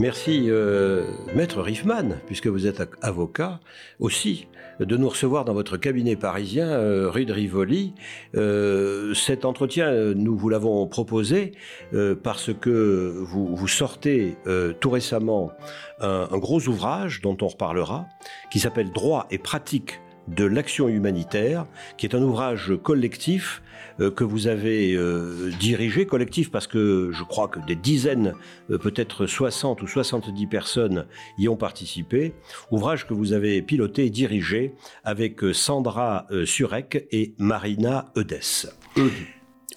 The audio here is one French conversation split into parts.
Merci, euh, Maître Riffman, puisque vous êtes avocat aussi, de nous recevoir dans votre cabinet parisien, euh, rue de Rivoli. Euh, cet entretien, nous vous l'avons proposé parce que vous, sortez tout récemment un gros ouvrage dont on reparlera, qui s'appelle Droit et pratique de l'action humanitaire, qui est un ouvrage collectif euh, que vous avez euh, dirigé, collectif parce que je crois que des dizaines, euh, peut-être 60 ou 70 personnes y ont participé, ouvrage que vous avez piloté et dirigé avec Sandra Surek et Marina Eudes.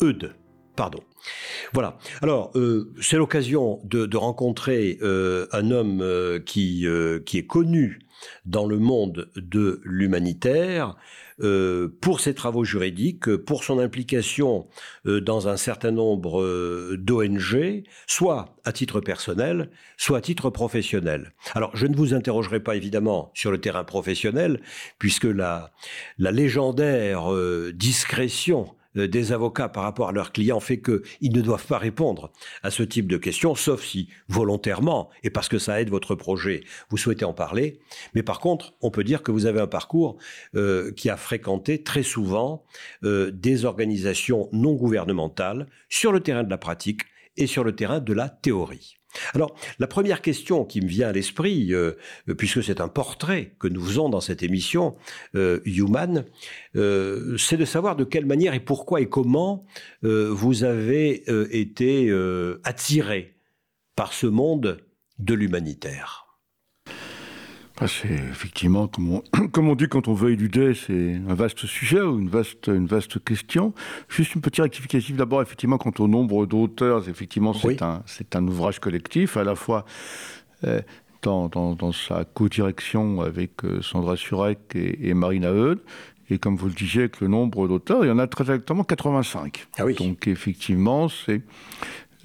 Eudes. pardon. Voilà. Alors, c'est l'occasion de, rencontrer un homme qui, qui est connu dans le monde de l'humanitaire euh, pour ses travaux juridiques, pour son implication euh, dans un certain nombre euh, d'ONG, soit à titre personnel, soit à titre professionnel. Alors, je ne vous interrogerai pas évidemment sur le terrain professionnel, puisque la, légendaire discrétion des avocats par rapport à leurs clients fait qu'ils ne doivent pas répondre à ce type de questions, sauf si volontairement, et parce que ça aide votre projet, vous souhaitez en parler. Mais par contre, on peut dire que vous avez un parcours euh, qui a fréquenté très souvent euh, des organisations non gouvernementales sur le terrain de la pratique et sur le terrain de la théorie. Alors, la première question qui me vient à l'esprit, euh, puisque c'est un portrait que nous faisons dans cette émission euh, Human, euh, c'est de savoir de quelle manière et pourquoi et comment vous avez été attiré par ce monde de l'humanitaire. C'est effectivement, comme on, comme on, dit quand on veut éluder, c'est un vaste sujet ou une vaste, une vaste question. Juste une petite rectificative d'abord, effectivement, quant au nombre d'auteurs, effectivement, c'est un, un, ouvrage collectif, à la fois euh, dans, dans, dans, sa co-direction avec euh, Sandra Surek et, et Marina Eudes, et comme vous le disiez, avec le nombre d'auteurs, il y en a très exactement 85. Ah oui. Donc effectivement, c'est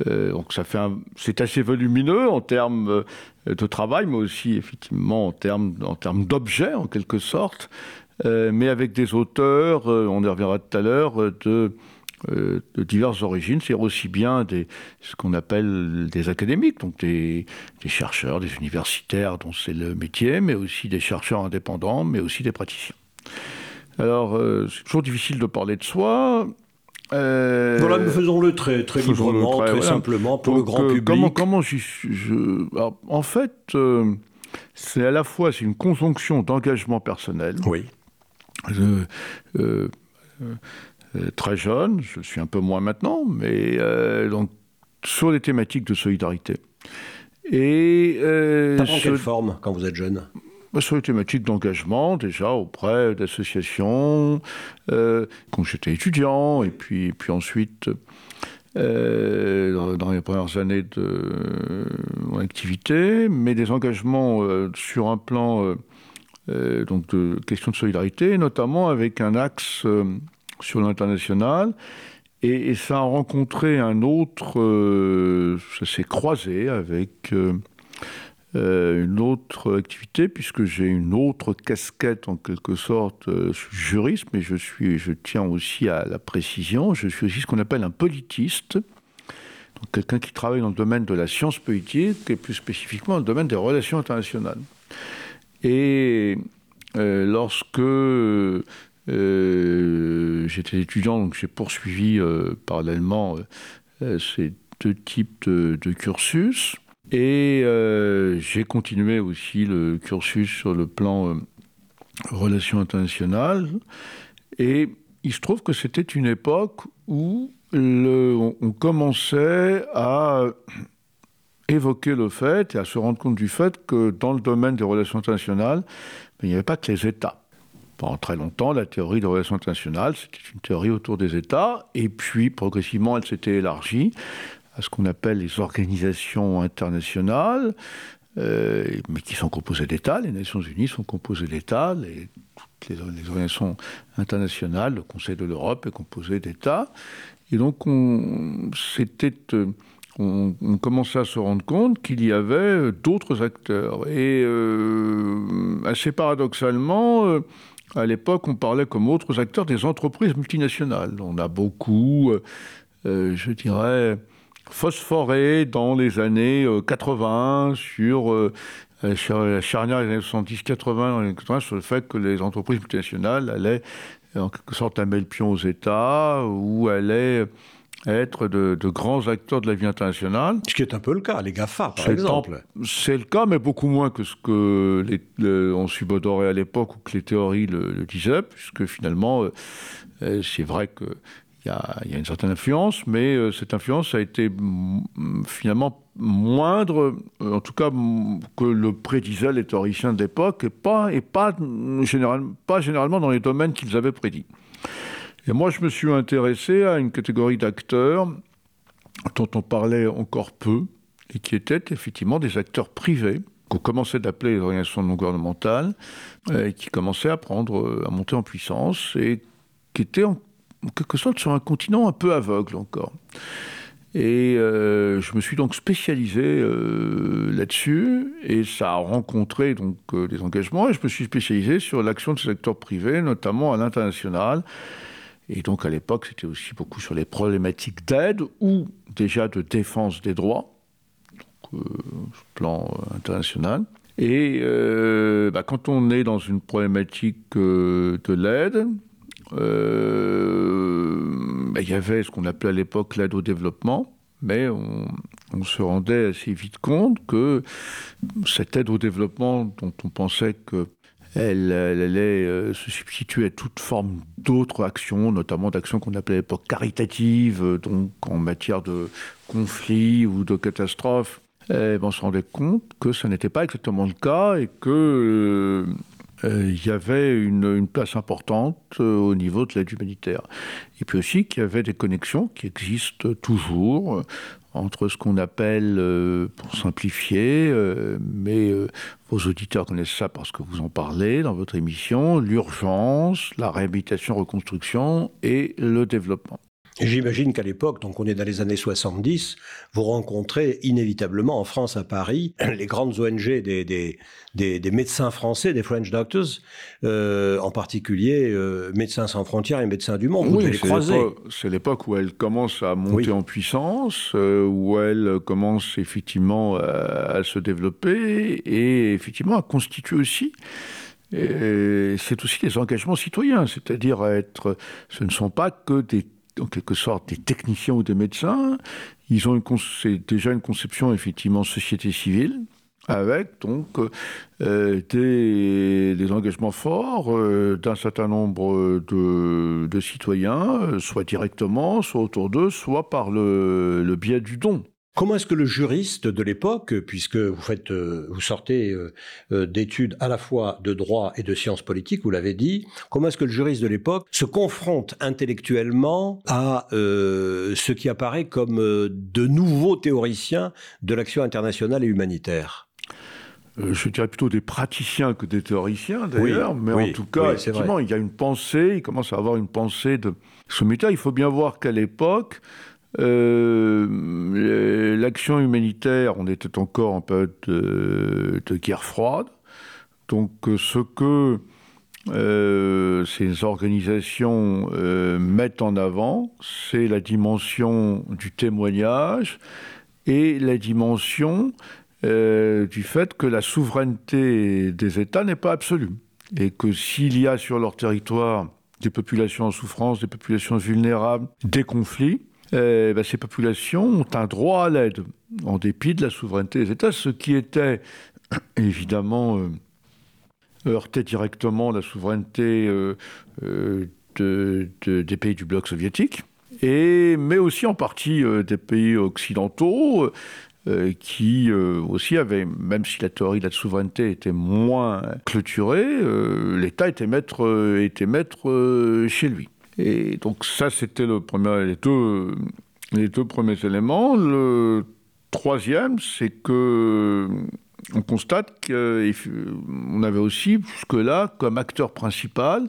donc ça fait c'est assez volumineux en termes euh, de travail, mais aussi effectivement en termes en termes d'objets en quelque sorte, euh, mais avec des auteurs, on y reviendra tout à l'heure, de diverses origines, c'est aussi bien ce qu'on appelle des académiques, donc des chercheurs, des universitaires dont c'est le métier, mais aussi des chercheurs indépendants, mais aussi des praticiens. Alors, c'est toujours difficile de parler de soi. Euh, voilà, faisons-le très, très librement, très, simplement, pour le grand euh, public. Comment, comment je, En fait, euh, c'est à la fois c'est une conjonction d'engagement personnel. Oui. très jeune, je suis un peu moins maintenant, mais donc sur les thématiques de solidarité. Et ça prend quelle forme quand vous êtes jeune? Sur les thématiques d'engagement, déjà auprès d'associations, euh, quand j'étais étudiant, et puis, puis ensuite, euh, dans, les premières années de mon activité, mais des engagements euh, sur un plan donc de questions de solidarité, notamment avec un axe sur l'international. Et, ça a rencontré un autre, ça s'est croisé avec euh, une autre activité, puisque j'ai une autre casquette en quelque sorte. Euh, je juriste, mais je, suis, je tiens aussi à la précision. Je suis aussi ce qu'on appelle un politiste. Donc quelqu'un qui travaille dans le domaine de la science politique et plus spécifiquement dans le domaine des relations internationales. Et euh, lorsque j'étais étudiant, donc j'ai poursuivi parallèlement ces deux types de cursus. Et euh, j'ai continué aussi le cursus sur le plan euh, relations internationales. Et il se trouve que c'était une époque où on, commençait à évoquer le fait et à se rendre compte du fait que dans le domaine des relations internationales, ben, il n'y avait pas que les États. Pendant très longtemps, la théorie des relations internationales, c'était une théorie autour des États, et puis progressivement, elle s'était élargie ce qu'on appelle les organisations internationales, euh, mais qui sont composées d'États. Les Nations Unies sont composées d'États, les, organisations internationales, le Conseil de l'Europe est composé d'États. Et donc, on, c'était, on, commençait à se rendre compte qu'il y avait d'autres acteurs. Et assez paradoxalement, à l'époque, on parlait comme autres acteurs des entreprises multinationales. On a beaucoup, je dirais, phosphoré dans les années 80 sur la charnière des années 70-80 sur le fait que les entreprises multinationales allaient en quelque sorte amener le pion aux États ou allaient être de, grands acteurs de la vie internationale. Ce qui est un peu le cas, les GAFA, par exemple. C'est le cas, mais beaucoup moins que ce que les, on subodorait à l'époque ou que les théories le, disaient, puisque finalement, euh, euh, c'est vrai que il y, a, une certaine influence, mais euh, cette influence a été finalement moindre, euh, en tout cas que le prédisaient les théoriciens d'époque, et pas, et pas, généralement dans les domaines qu'ils avaient prédits. Et moi, je me suis intéressé à une catégorie d'acteurs dont on parlait encore peu, et qui étaient effectivement des acteurs privés, qu'on commençait d'appeler les organisations non gouvernementales, euh, et qui commençaient à prendre, à monter en puissance, et qui étaient en en quelque sorte sur un continent un peu aveugle encore. Et euh, je me suis donc spécialisé euh, là-dessus, et ça a rencontré donc euh, des engagements, et je me suis spécialisé sur l'action de ces acteurs privés, notamment à l'international. Et donc à l'époque, c'était aussi beaucoup sur les problématiques d'aide ou déjà de défense des droits, donc, plan international. Et bah, quand on est dans une problématique de l'aide, il y avait ce qu'on appelait à l'époque l'aide au développement, mais on, se rendait assez vite compte que cette aide au développement dont on pensait que elle, allait euh, se substituer à toute forme d'autres actions, notamment d'actions qu'on appelait à l'époque caritatives, euh, donc en matière de conflits ou de catastrophes. Eh ben, on se rendait compte que ce n'était pas exactement le cas et que euh, il y avait une, place importante euh, au niveau de l'aide humanitaire. Et puis aussi qu'il y avait des connexions qui existent toujours euh, entre ce qu'on appelle, pour simplifier, mais vos auditeurs connaissent ça parce que vous en parlez dans votre émission, l'urgence, la réhabilitation-reconstruction et le développement. J'imagine qu'à l'époque, donc on est dans les années 70, vous rencontrez inévitablement en France, à Paris, les grandes ONG des, des, des, médecins français, des French Doctors, euh, en particulier euh, Médecins sans frontières et Médecins du Monde. Oui, c'est l'époque où elle commence à monter en puissance, euh, où elle commence effectivement à, à, se développer et effectivement à constituer aussi c'est aussi des engagements citoyens, c'est-à-dire être, ce ne sont pas que des en quelque sorte des techniciens ou des médecins. Ils ont déjà une conception effectivement société civile avec donc euh, des, engagements forts euh, d'un certain nombre de, citoyens, euh, soit directement, soit autour d'eux, soit par le biais du don. Comment est-ce que le juriste de l'époque, puisque vous faites, euh, vous sortez euh, euh, d'études à la fois de droit et de sciences politiques, vous l'avez dit, comment est-ce que le juriste de l'époque se confronte intellectuellement à ce qui apparaît comme de nouveaux théoriciens de l'action internationale et humanitaire? Je dirais plutôt des praticiens que des théoriciens d'ailleurs, mais en tout cas, effectivement, il y a une pensée, il commence à avoir une pensée de sommitère. Il faut bien voir qu'à l'époque, euh, l'action humanitaire, on était encore en période de, guerre froide. Donc euh, ce que euh, ces organisations mettent en avant, c'est la dimension du témoignage et la dimension du fait que la souveraineté des États n'est pas absolue. Et que s'il y a sur leur territoire des populations en souffrance, des populations vulnérables, des conflits, eh ben, ces populations ont un droit à l'aide, en dépit de la souveraineté des États, ce qui était évidemment euh, heurtait directement la souveraineté euh, euh, des pays du bloc soviétique, mais aussi en partie des pays occidentaux. qui aussi avaient, même si la théorie de la souveraineté était moins clôturée, l'État était maître chez lui. Et donc ça, c'était les deux, premiers éléments. Le troisième, c'est que on constate qu'on avait aussi jusque-là comme acteur principal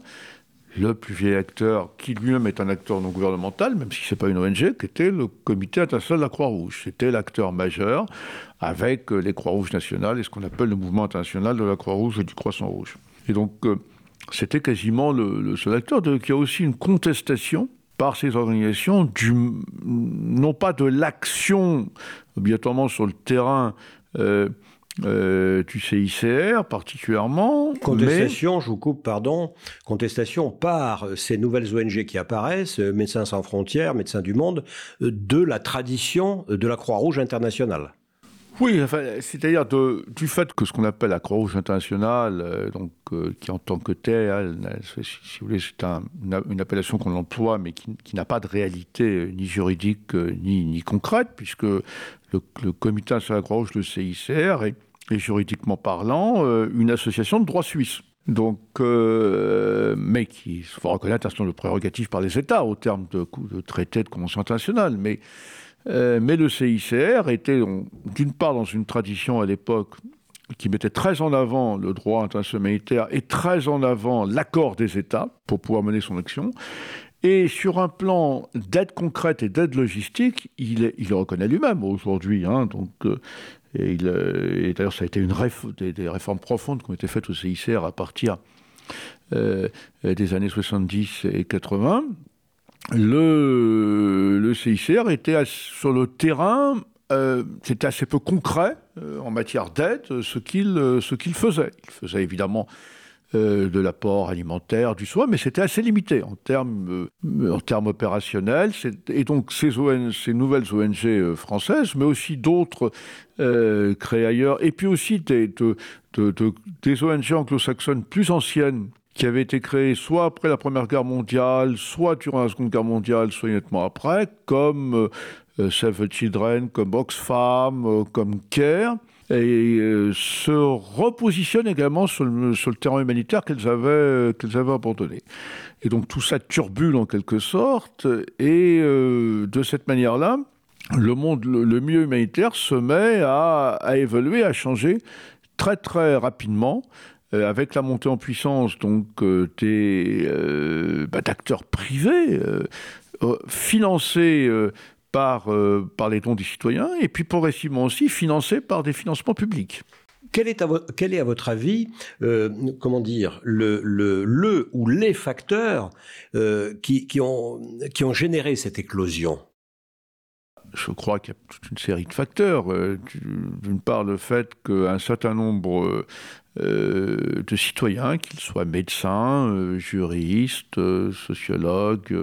le plus vieil acteur, qui lui-même est un acteur non gouvernemental, même si ce n'est pas une ONG, qui était le Comité international de la Croix-Rouge. C'était l'acteur majeur avec euh, les Croix-Rouges nationales et ce qu'on appelle le mouvement international de la Croix-Rouge et du Croissant-Rouge. Et donc, euh, c'était quasiment le, seul acteur. Donc, il y a aussi une contestation par ces organisations, non pas de l'action obligatoirement sur le terrain euh, euh, du CICR particulièrement. Contestation, je vous coupe, pardon, contestation par ces nouvelles ONG qui apparaissent, Médecins sans frontières, Médecins du monde, de la tradition de la Croix-Rouge internationale. Oui, c'est-à-dire du fait que ce qu'on appelle la Croix-Rouge internationale, euh, donc, euh, qui en tant que telle, si, vous voulez, c'est une, appellation qu'on emploie, mais qui, n'a pas de réalité euh, ni juridique ni, ni, concrète, puisque le, Comité international de la Croix-Rouge, le CICR, est, juridiquement parlant une association de droit suisse. Donc, mais qui faut reconnaître un certain nombre de prérogatives par les États au terme de, de traités de conventions internationales. Mais euh, mais le CICR était d'une part dans une tradition à l'époque qui mettait très en avant le droit international et très en avant l'accord des États pour pouvoir mener son action. Et sur un plan d'aide concrète et d'aide logistique, il, le reconnaît lui-même aujourd'hui. Hein, donc, euh, et, et d'ailleurs, ça a été une des, des, réformes profondes qui ont été faites au CICR à partir euh, des années 70 et 80 le, CICR était sur le terrain, euh, c'était assez peu concret euh, en matière d'aide, ce qu'il euh, ce qu'il faisait. Il faisait évidemment de l'apport alimentaire, du soin, mais c'était assez limité en termes, opérationnels. Et donc ces, ces nouvelles ONG françaises, mais aussi d'autres créées ailleurs, et puis aussi des ONG anglo-saxonnes plus anciennes qui avait été créé soit après la Première Guerre mondiale, soit durant la Seconde Guerre mondiale, soit immédiatement après, comme euh, Save the Children, comme Oxfam, euh, comme CARE, et euh, se repositionnent également sur le, terrain humanitaire qu'elles avaient, qu'elles avaient abandonné. Et donc tout ça turbule en quelque sorte, et de cette manière-là, le monde, le, milieu humanitaire se met à évoluer, à changer très très rapidement. Euh, avec la montée en puissance donc euh, euh, bah, d'acteurs privés financés par, par les dons des citoyens et puis progressivement aussi financés par des financements publics. Quel est, à quel est, à votre avis, comment dire, le, le, le, ou les facteurs qui, qui, ont, qui ont généré cette éclosion? Je crois qu'il y a toute une série de facteurs. D'une part, le fait qu'un certain nombre euh, de citoyens, qu'ils soient médecins, euh, juristes, euh, sociologues,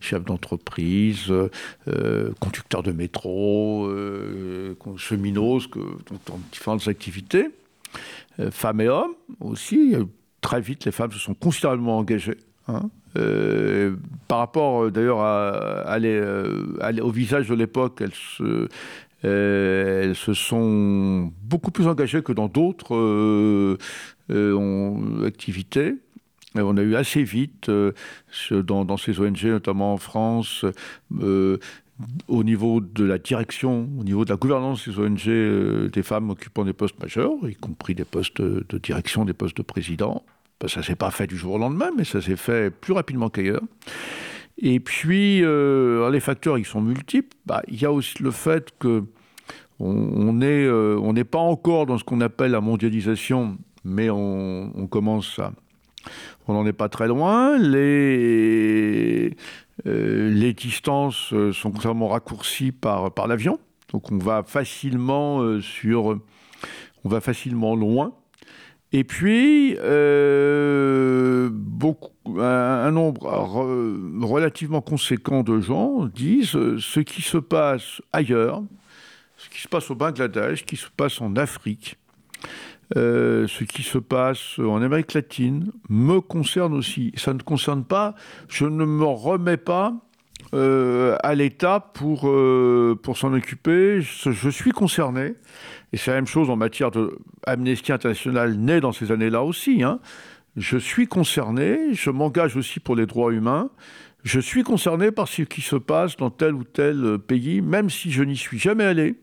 chefs d'entreprise, conducteurs de métro, cheminots, dans différentes activités, femmes et hommes aussi. Très vite, les femmes se sont considérablement engagées. Hein. par rapport d'ailleurs au visage de l'époque, elles se, euh, sont beaucoup plus engagées que dans d'autres euh, euh, activités. on a eu assez vite, dans, ces ONG, notamment en France, au niveau de la direction, au niveau de la gouvernance des ONG, des femmes occupant des postes majeurs, y compris des postes de direction, des postes de président. Ben, ça ne s'est pas fait du jour au lendemain, mais ça s'est fait plus rapidement qu'ailleurs. Et puis, les facteurs, ils sont multiples. Bah, il y a aussi le fait que euh, on n'est pas encore dans ce qu'on appelle la mondialisation, mais on, commence à... On n'en est pas très loin. Les, euh, distances euh, sont extrêmement raccourcies par, par l'avion. Donc on va facilement sur... On va facilement loin. Et puis, beaucoup, un, nombre relativement conséquent de gens disent ce qui se passe ailleurs, ce qui se passe au Bangladesh, ce qui se passe en Afrique, euh, ce qui se passe en Amérique latine me concerne aussi. Ça ne concerne pas, je ne me remets pas euh, à l'État pour, euh, pour s'en occuper. Je, suis concerné. Et c'est la même chose en matière d'amnesty internationale née dans ces années-là aussi. Hein. Je suis concerné, je m'engage aussi pour les droits humains. Je suis concerné par ce qui se passe dans tel ou tel pays, même si je n'y suis jamais allé.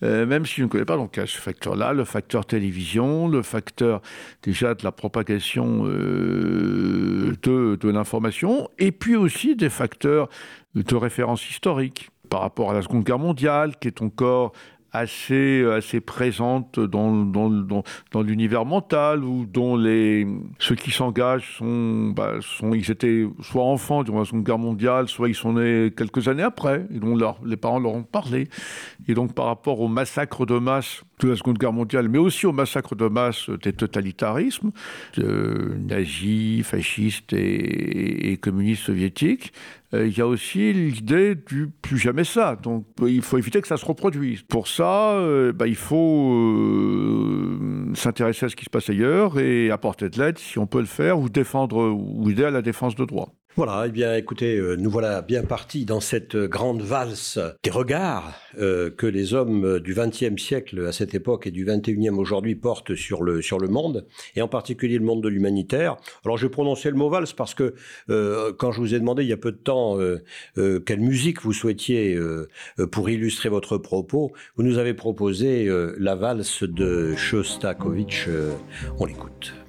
même si je ne connais pas. Donc, il y a ce facteur-là, le facteur télévision, le facteur déjà de la propagation de, de l'information, et puis aussi des facteurs de référence historique par rapport à la Seconde Guerre mondiale, qui est encore assez, assez présente dans, dans, dans, l'univers mental, ou dont les, ceux qui s'engagent sont, bah, sont, ils étaient soit enfants durant la Seconde Guerre mondiale, soit ils sont nés quelques années après, et dont leur, les parents leur ont parlé. Et donc par rapport au massacre de masse de la Seconde Guerre mondiale, mais aussi au massacre de masse des totalitarismes, nazis, fascistes et, communistes soviétiques, euh, il y a aussi l'idée du plus jamais ça. Donc il faut éviter que ça se reproduise. Pour ça, euh, bah, il faut euh, s'intéresser à ce qui se passe ailleurs et apporter de l'aide si on peut le faire ou défendre ou aider à la défense de droits. Voilà, eh bien écoutez, euh, nous voilà bien partis dans cette grande valse des regards euh, que les hommes du XXe siècle à cette époque et du XXIe aujourd'hui portent sur le, sur le monde, et en particulier le monde de l'humanitaire. Alors j'ai prononcé le mot valse parce que euh, quand je vous ai demandé il y a peu de temps quelle musique vous souhaitiez pour illustrer votre propos, vous nous avez proposé la valse de Shostakovich. on l'écoute.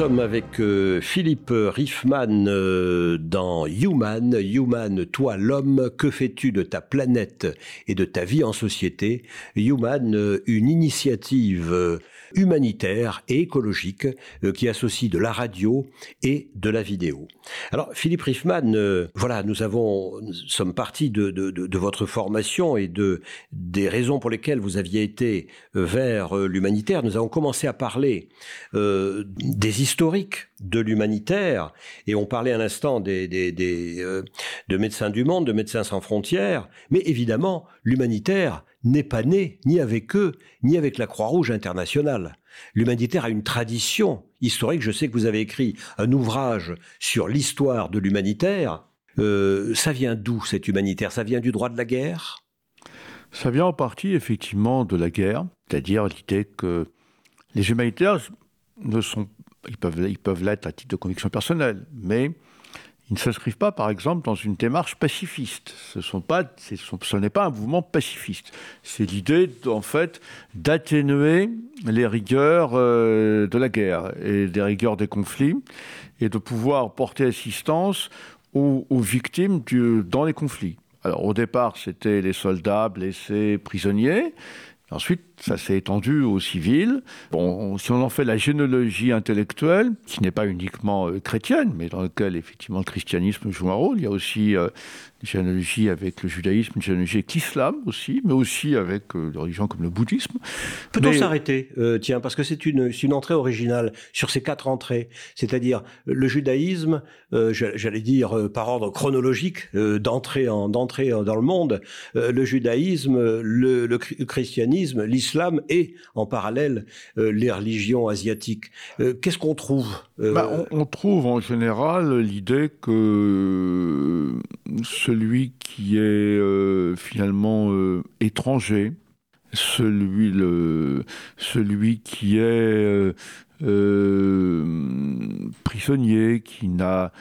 Sommes avec euh, Philippe Riffman euh, dans Human. Human, toi l'homme, que fais-tu de ta planète et de ta vie en société? Human, euh, une initiative humanitaire et écologique qui associe de la radio et de la vidéo. Alors Philippe Riffman, voilà, nous avons nous sommes partis de, votre formation et de des raisons pour lesquelles vous aviez été vers l'humanitaire. Nous avons commencé à parler euh, des historiques de l'humanitaire, et on parlait un instant des, euh, de Médecins du Monde, de Médecins sans frontières, mais évidemment, l'humanitaire n'est pas né ni avec eux, ni avec la Croix-Rouge internationale. L'humanitaire a une tradition historique. Je sais que vous avez écrit un ouvrage sur l'histoire de l'humanitaire. Euh, ça vient d'où cet humanitaire? Ça vient du droit de la guerre? Ça vient en partie effectivement de la guerre, c'est-à-dire l'idée que les humanitaires ne sont, ils peuvent, ils peuvent l'être à titre de conviction personnelle, mais ils ne s'inscrivent pas, par exemple, dans une démarche pacifiste. Ce, pas, n'est pas un mouvement pacifiste. C'est l'idée, en fait, d'atténuer les rigueurs euh, de la guerre et des rigueurs des conflits, et de pouvoir porter assistance aux, aux victimes du, dans les conflits. Alors, au départ, c'était les soldats blessés, prisonniers. Ensuite, ça s'est étendu aux civils. Bon, si on en fait la généalogie intellectuelle, qui n'est pas uniquement euh, chrétienne, mais dans laquelle effectivement le christianisme joue un rôle, il y a aussi euh, une généalogie avec le judaïsme, une généalogie avec l'islam aussi, mais aussi avec euh, des religions comme le bouddhisme. Peut-on mais... s'arrêter, euh, tiens, parce que c'est une, une entrée originale sur ces quatre entrées, c'est-à-dire le judaïsme, euh, j'allais dire euh, par ordre chronologique d'entrée en d'entrée dans le monde, le judaïsme, le, le christianisme, l'islam et en parallèle les religions asiatiques. Qu'est-ce qu'on trouve bah, on, trouve en général l'idée que celui qui est euh, finalement euh, étranger, celui, qui est euh, prisonnier, qui n'a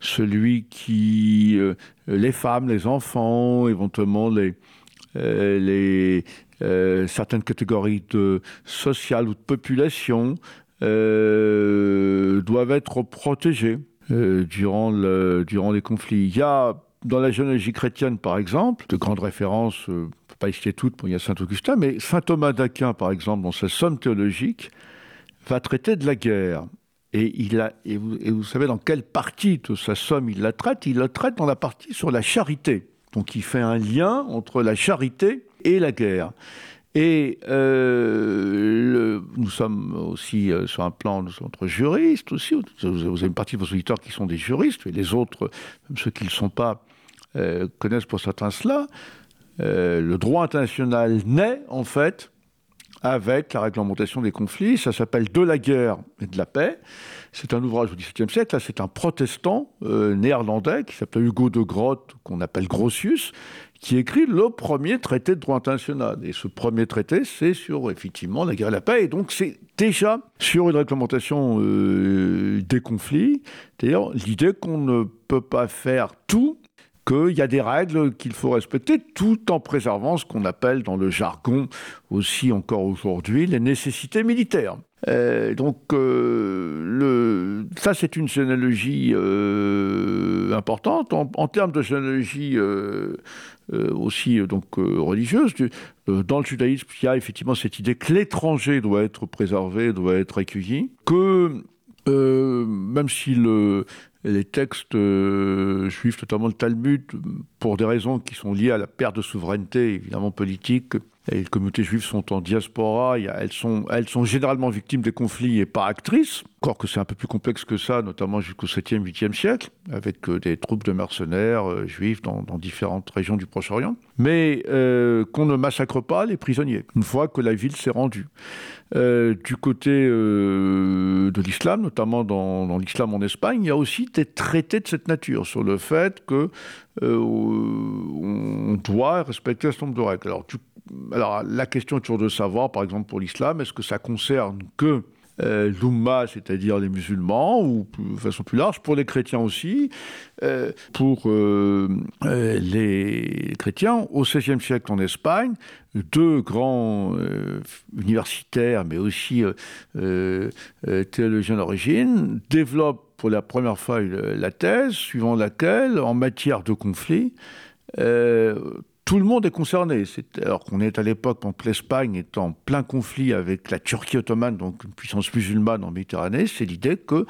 celui qui les femmes, les enfants, éventuellement les certaines catégories de sociales ou de population doivent être protégées. Euh, durant, durant les conflits. Il y a dans la généalogie chrétienne, par exemple, de grandes références, euh, ne peut pas y citer toutes, il y a Saint Augustin, mais Saint Thomas d'Aquin, par exemple, dans sa somme théologique, va traiter de la guerre. Et, il a, et vous savez dans quelle partie de sa somme il la traite? Il la traite dans la partie sur la charité. Donc il fait un lien entre la charité et la guerre. Et euh, nous sommes aussi euh, sur un plan entre juristes aussi. Vous avez une partie de vos auditeurs qui sont des juristes, et les autres, même ceux qui ne le sont pas, euh, connaissent pour certains cela. Le droit international naît en fait avec la réglementation des conflits. Ça s'appelle De la guerre et de la paix. C'est un ouvrage au XVIIe siècle. Là, c'est un protestant néerlandais qui s'appelle Hugo de Grotte, qu'on appelle Grotius, qui écrit le premier traité de droit international. Et ce premier traité, c'est sur effectivement la guerre et la paix. Et donc, c'est déjà sur une réglementation euh, des conflits. D'ailleurs, l'idée qu'on ne peut pas faire tout qu'il y a des règles qu'il faut respecter tout en préservant ce qu'on appelle dans le jargon aussi encore aujourd'hui les nécessités militaires. Euh, donc euh, ça c'est une généalogie euh, importante en, termes de euh, aussi donc religieuse. dans le judaïsme, il y a effectivement cette idée que l'étranger doit être préservé, doit être accueilli, que même si le, les textes euh, juifs, notamment le Talmud, pour des raisons qui sont liées à la perte de souveraineté, évidemment politique, les communautés juives sont en diaspora, elles, sont, elles sont généralement victimes des conflits et pas actrices, encore que c'est un peu plus complexe que ça, notamment jusqu'au 7e, 8e siècle, avec euh, des troupes de mercenaires euh, juifs dans, différentes régions du Proche-Orient, mais euh, qu'on ne massacre pas les prisonniers, une fois que la ville s'est rendue. Du côté de l'islam, notamment dans, l'islam en Espagne, il y a aussi des traités de cette nature sur le fait que on doit respecter un certain nombre de règles. Alors, la question est toujours de savoir, par exemple pour l'islam, est-ce que ça concerne que euh, c'est-à-dire les musulmans, ou de façon plus large, pour les chrétiens aussi. Euh, pour euh, les chrétiens, au XVIe siècle en Espagne, deux grands universitaires, mais aussi théologiens d'origine, développent pour la première fois la thèse suivant laquelle, en matière de conflit, tout le monde est concerné. alors qu'on est à l'époque, l'Espagne est en plein conflit avec la Turquie ottomane, donc une puissance musulmane en Méditerranée, c'est l'idée que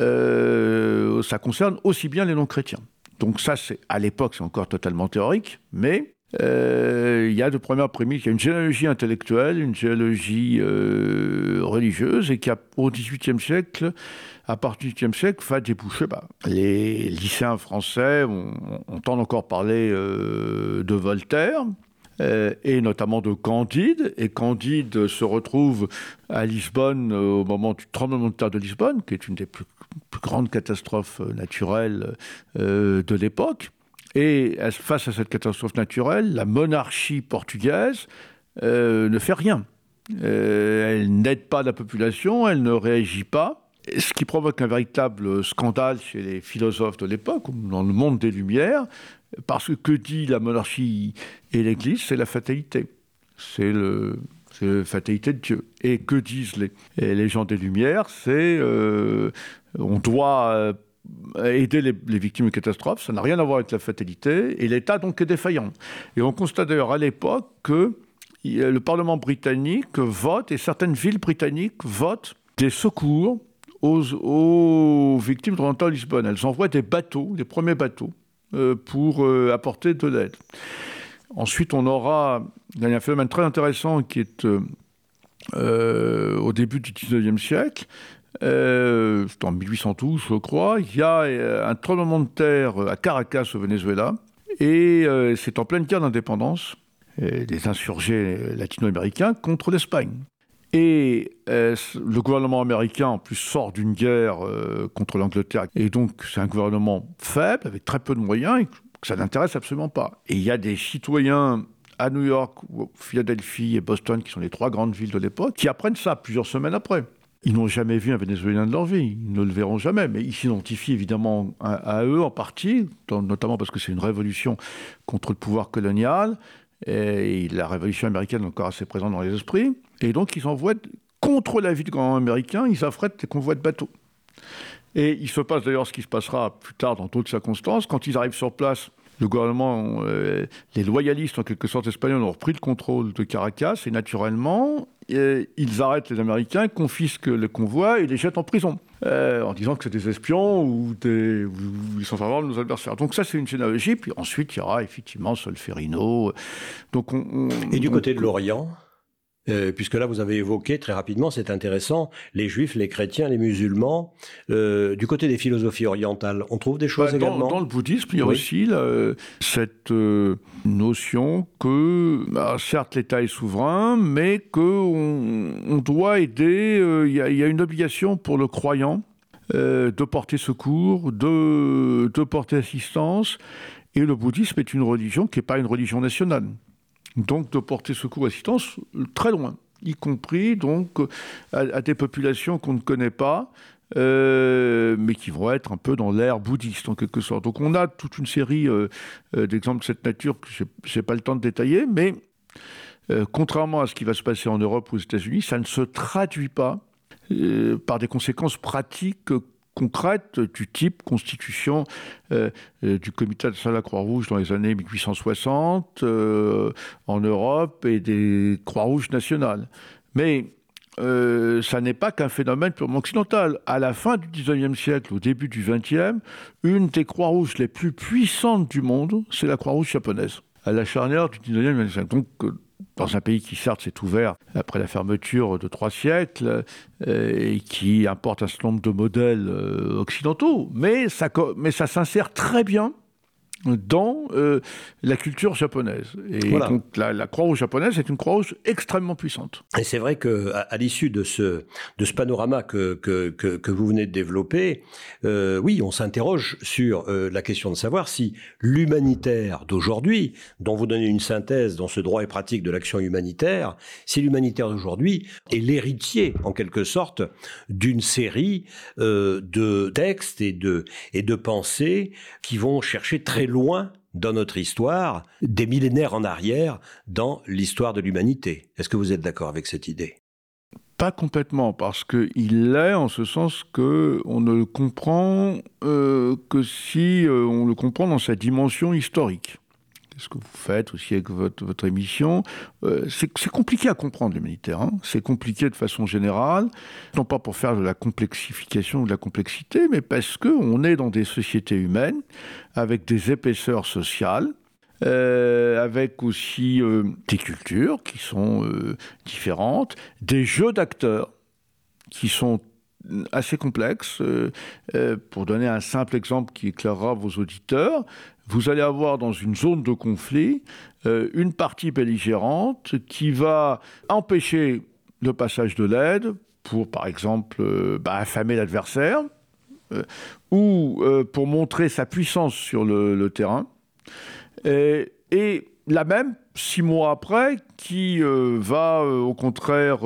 euh, ça concerne aussi bien les non-chrétiens. Donc ça, à l'époque, c'est encore totalement théorique, mais euh, il y a de premières prémices, il y a une généalogie intellectuelle, une généalogie euh, religieuse, et qui au XVIIIe siècle, à partir du XVIIIe siècle, va déboucher. Bah, les lycéens français on, entend encore parler euh, de Voltaire. et notamment de Candide. Et Candide se retrouve à Lisbonne au moment du tremblement de terre de Lisbonne, qui est une des plus grandes catastrophes naturelles de l'époque. Et face à cette catastrophe naturelle, la monarchie portugaise euh, ne fait rien. Euh, elle n'aide pas la population, elle ne réagit pas, ce qui provoque un véritable scandale chez les philosophes de l'époque, dans le monde des Lumières, parce que que dit la monarchie et l'Église C'est la fatalité. C'est la fatalité de Dieu. Et que disent les, gens des Lumières C'est euh, on doit aider les, victimes de catastrophes, ça n'a rien à voir avec la fatalité, et l'État donc est défaillant. Et on constate d'ailleurs à l'époque que le Parlement britannique vote, et certaines villes britanniques votent des secours aux, victimes de l'attentat Lisbonne. Elles envoient des bateaux, des premiers bateaux, euh, pour euh, apporter de l'aide. Ensuite, on aura, un phénomène très intéressant qui est euh, au début du 19e siècle, en 1812, je crois, il y a un tremblement de terre à Caracas, au Venezuela, et c'est en pleine guerre d'indépendance des insurgés latino-américains contre l'Espagne. Et le gouvernement américain, en plus, sort d'une guerre contre l'Angleterre, et donc c'est un gouvernement faible, avec très peu de moyens, et ça n'intéresse absolument pas. Et il y a des citoyens à New York, Philadelphie et Boston, qui sont les trois grandes villes de l'époque, qui apprennent ça plusieurs semaines après. Ils n'ont jamais vu un Vénézuélien de leur vie, ils ne le verront jamais, mais ils s'identifient évidemment à, eux en partie, notamment parce que c'est une révolution contre le pouvoir colonial, et la révolution américaine est encore assez présente dans les esprits, et donc ils envoient, contre l'avis du gouvernement américain, ils affrètent des convois de bateaux. Et il se passe d'ailleurs ce qui se passera plus tard dans d'autres circonstances, quand ils arrivent sur place, le gouvernement, euh, les loyalistes en quelque sorte espagnols ont repris le contrôle de Caracas et naturellement, euh, ils arrêtent les Américains, confisquent le convoi et les jettent en prison. Euh, en disant que c'est des espions ou, des, ou ils sont favorables à nos adversaires. Donc ça, c'est une généalogie. Puis ensuite, il y aura effectivement Solferino. Donc et du côté de l'Orient euh, puisque là vous avez évoqué très rapidement, c'est intéressant, les juifs, les chrétiens, les musulmans. Euh, du côté des philosophies orientales, on trouve des choses bah, également dans, le bouddhisme, il y a aussi cette euh, notion que, bah, certes, l'État est souverain, mais qu'on on doit aider, il y, a une obligation pour le croyant de porter secours, de, de porter assistance. Et le bouddhisme est une religion qui n'est pas une religion nationale donc de porter secours et assistance très loin, y compris donc à, des populations qu'on ne connaît pas. Euh, mais qui vont être un peu dans l'ère bouddhiste en quelque sorte. Donc on a toute une série euh, euh, d'exemples de cette nature que je n'ai pas le temps de détailler, mais contrairement à ce qui va se passer en Europe ou aux États-Unis, ça ne se traduit pas par des conséquences pratiques concrètes du type constitution euh, euh, du comité de la Croix-Rouge dans les années 1860 euh, en Europe et des Croix-Rouges nationales. Mais ça n'est pas qu'un phénomène purement occidental. À la fin du 19e siècle, au début du 20e, une des Croix-Rouges les plus puissantes du monde, c'est la Croix-Rouge japonaise. À la charnière du 19e siècle. Donc, dans un pays qui certes s'est ouvert après la fermeture de trois siècles euh, et qui importe un certain nombre de modèles euh, occidentaux, mais ça, mais ça s'insère très bien dans euh, la culture japonaise. Et donc la, Croix-Rouge japonaise est une Croix-Rouge extrêmement puissante. Et c'est vrai que à, l'issue de ce, de ce panorama que, que, que, vous venez de développer, euh, oui, on s'interroge sur euh, la question de savoir si l'humanitaire d'aujourd'hui, dont vous donnez une synthèse dans ce droit et pratique de l'action humanitaire, si l'humanitaire d'aujourd'hui est l'héritier, en quelque sorte, d'une série de textes et de, et de pensées qui vont chercher très loin dans notre histoire, des millénaires en arrière, dans l'histoire de l'humanité. Est-ce que vous êtes d'accord avec cette idée? Pas complètement, parce qu'il l'est en ce sens que on ne le comprend euh, que si euh, on le comprend dans sa dimension historique ce que vous faites aussi avec votre, émission. Euh, c'est compliqué à comprendre l'humanitaire. Hein. C'est compliqué de façon générale, non pas pour faire de la complexification ou de la complexité, mais parce qu'on est dans des sociétés humaines avec des épaisseurs sociales. Euh, avec aussi euh, des cultures qui sont différentes, des jeux d'acteurs qui sont assez complexes. pour donner un simple exemple qui éclairera vos auditeurs, vous allez avoir dans une zone de conflit euh, une partie belligérante qui va empêcher le passage de l'aide pour, par exemple, euh, bah, affamer l'adversaire euh, ou pour montrer sa puissance sur le, terrain. Et, la même, six mois après, qui va au contraire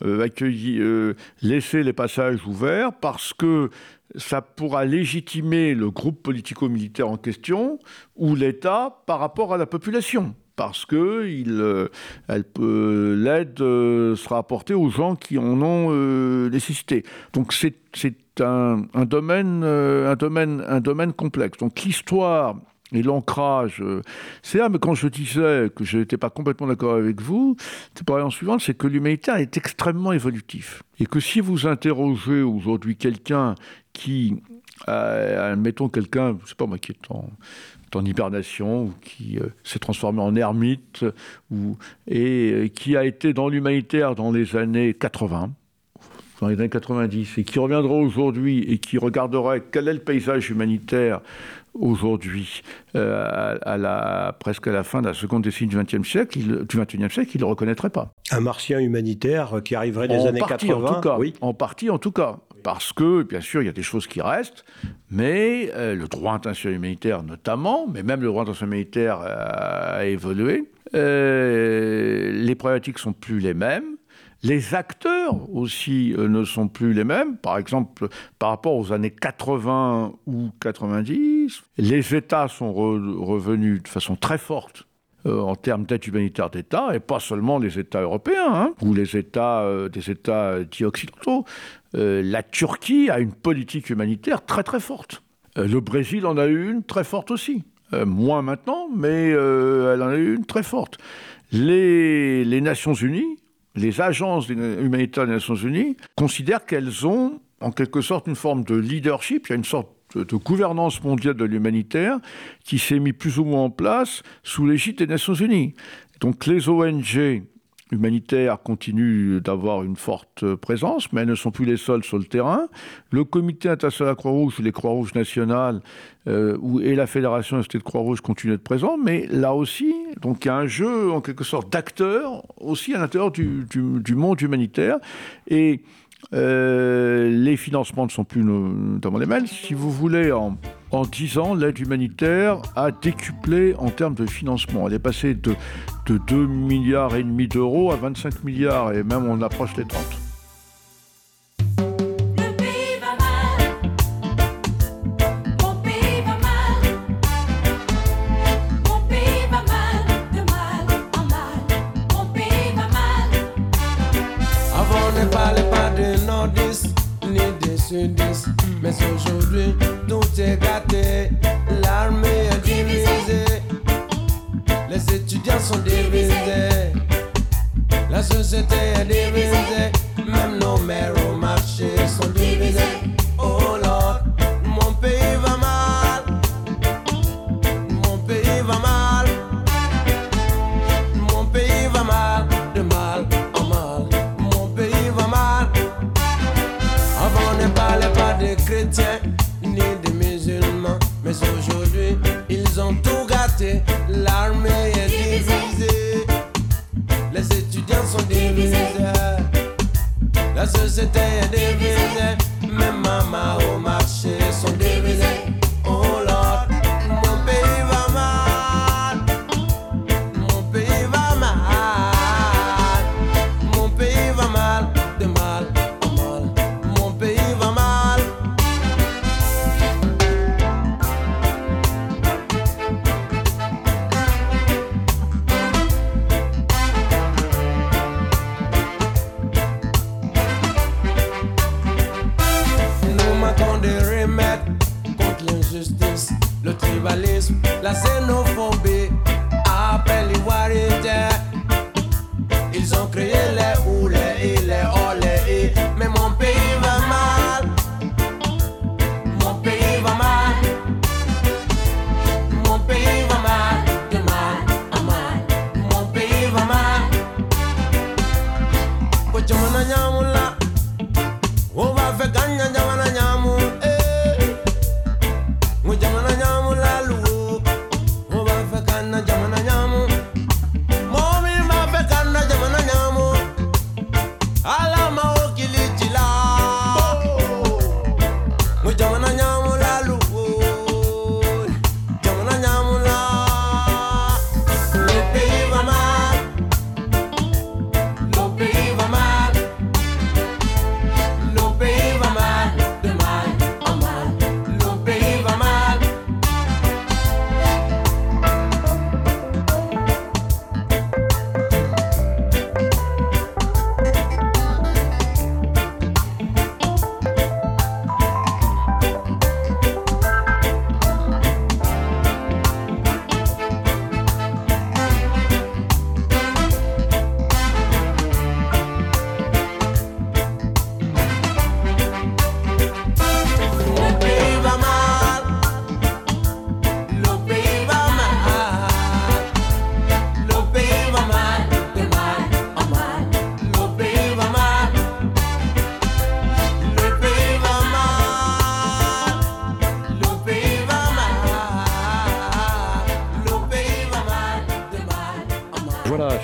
accueillir, laisser les passages ouverts parce que ça pourra légitimer le groupe politico-militaire en question ou l'État par rapport à la population. Parce que euh, l'aide euh, sera apportée aux gens qui en ont euh, nécessité. Donc c'est un, domaine, un domaine complexe. Donc l'histoire et l'ancrage. c'est là, mais quand je disais que je n'étais pas complètement d'accord avec vous, c'est par exemple suivante, c'est que l'humanitaire est extrêmement évolutif. Et que si vous interrogez aujourd'hui quelqu'un qui, euh, admettons quelqu'un, je sais pas moi, qui est en, hibernation ou qui euh, s'est transformé en ermite ou, et euh, qui a été dans l'humanitaire dans les années 80, dans les années 90, et qui reviendra aujourd'hui et qui regarderait quel est le paysage humanitaire aujourd'hui, à, la, presque à la fin de la seconde décennie du XXe siècle, il, du XXIe siècle, il ne le reconnaîtrait pas. Un martien humanitaire qui arriverait des années 80 en tout cas, oui. En partie, en tout cas parce que, bien sûr, il y a des choses qui restent, mais euh, le droit international humanitaire notamment, mais même le droit international humanitaire a évolué. Euh, les problématiques sont plus les mêmes. Les acteurs aussi euh, ne sont plus les mêmes. Par exemple, par rapport aux années 80 ou 90, les États sont revenus de façon très forte en termes d'aide humanitaire d'État, et pas seulement les États européens, hein, ou les États, des États dits occidentaux. Euh, la Turquie a une politique humanitaire très très forte. Euh, le Brésil en a eu une très forte aussi. Euh, moins maintenant, mais elle en a eu une très forte. Les Nations Unies, les agences humanitaires des Nations Unies, considèrent qu'elles ont en quelque sorte une forme de leadership, il y a une sorte de gouvernance mondiale de l'humanitaire qui s'est mis plus ou moins en place sous l'égide des Nations Unies. Donc les ONG humanitaires continuent d'avoir une forte présence, mais elles ne sont plus les seules sur le terrain. Le comité international Croix-Rouge, les Croix-Rouges nationales euh, et la Fédération de Croix-Rouge continuent d'être présents, mais là aussi, donc il y a un jeu en quelque sorte d'acteurs aussi à l'intérieur du, du, monde humanitaire. Et euh, les financements ne sont plus notamment les mêmes. Si vous voulez, en, en 10 ans, l'aide humanitaire a décuplé en termes de financement. Elle est passée de, de 2 milliards et demi d'euros à 25 milliards et même on approche les 30.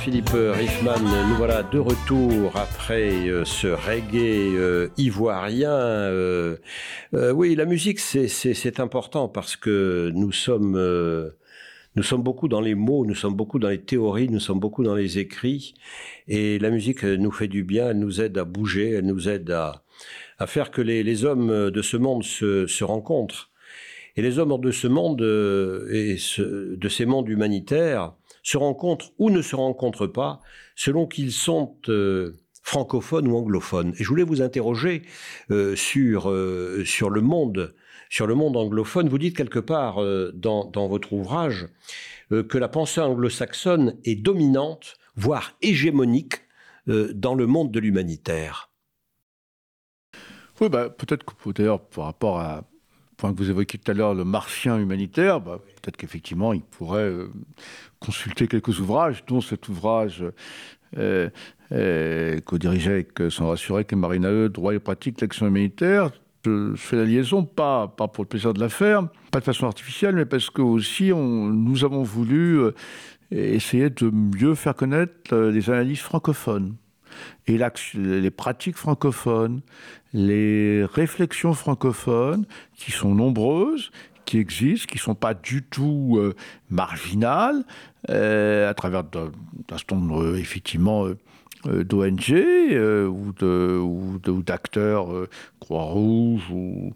Philippe Riffman, nous voilà de retour après euh, ce reggae euh, ivoirien. euh, euh, oui, la musique c'est- important parce que nous sommes, euh, nous sommes beaucoup dans les mots, nous sommes beaucoup dans les théories, nous sommes beaucoup dans les écrits. Et la musique euh, nous fait du bien, elle nous aide à bouger, elle nous aide à, faire que les, hommes de ce monde se, rencontrent. Et les hommes de ce monde euh, et de ces mondes humanitaires se rencontrent ou ne se rencontrent pas selon qu'ils sont euh, francophones ou anglophones. Et je voulais vous interroger euh, sur, euh, sur le monde, sur le monde anglophone. Vous dites quelque part dans, dans votre ouvrage que la pensée anglo-saxonne est dominante, voire hégémonique, dans le monde de l'humanitaire. Oui, bah, peut-être que d'ailleurs, par rapport à point que vous évoquiez tout à l'heure, le martien humanitaire, bah, peut-être qu'effectivement, il pourrait euh, consulter quelques ouvrages, dont cet ouvrage euh, euh, co-dirigé avec Sandra Surek et Marina Eudes, Droit et pratique, l'action humanitaire. Je, fais la liaison, pas, pas pour le plaisir de la faire, pas de façon artificielle, mais parce que aussi on, nous avons voulu euh, essayer de mieux faire connaître euh, les analyses francophones et les pratiques francophones, les réflexions francophones, qui sont nombreuses, qui existent, qui ne sont pas du tout euh, marginales, euh, à travers d'un certain nombre, effectivement, euh, d'ONG euh, ou d'acteurs euh, Croix-Rouge ou,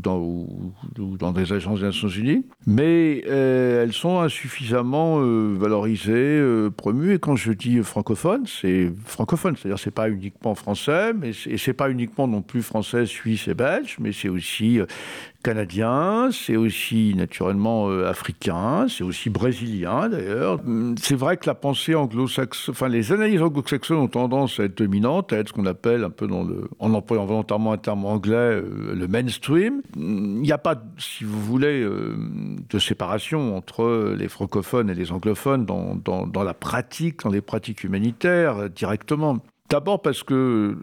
dans, ou- dans des agences des Nations Unies, mais euh, elles sont insuffisamment euh, valorisées, euh, promues. Et quand je dis francophone, c'est francophone, c'est-à-dire c'est pas uniquement français, mais et c'est pas uniquement non plus français, suisse et belge, mais c'est aussi euh, canadien, c'est aussi naturellement euh, africain, c'est aussi brésilien d'ailleurs. Hum, C'est vrai que la pensée anglo-saxonne, enfin les analyses anglo-saxonnes ont tendance à être dominantes, à être ce qu'on appelle un peu en employant volontairement un terme anglais, euh, le mainstream. Hum, Il n'y a pas, si vous voulez, euh, de séparation entre les francophones et les anglophones dans, dans, la pratique, dans les pratiques humanitaires directement. D'abord parce que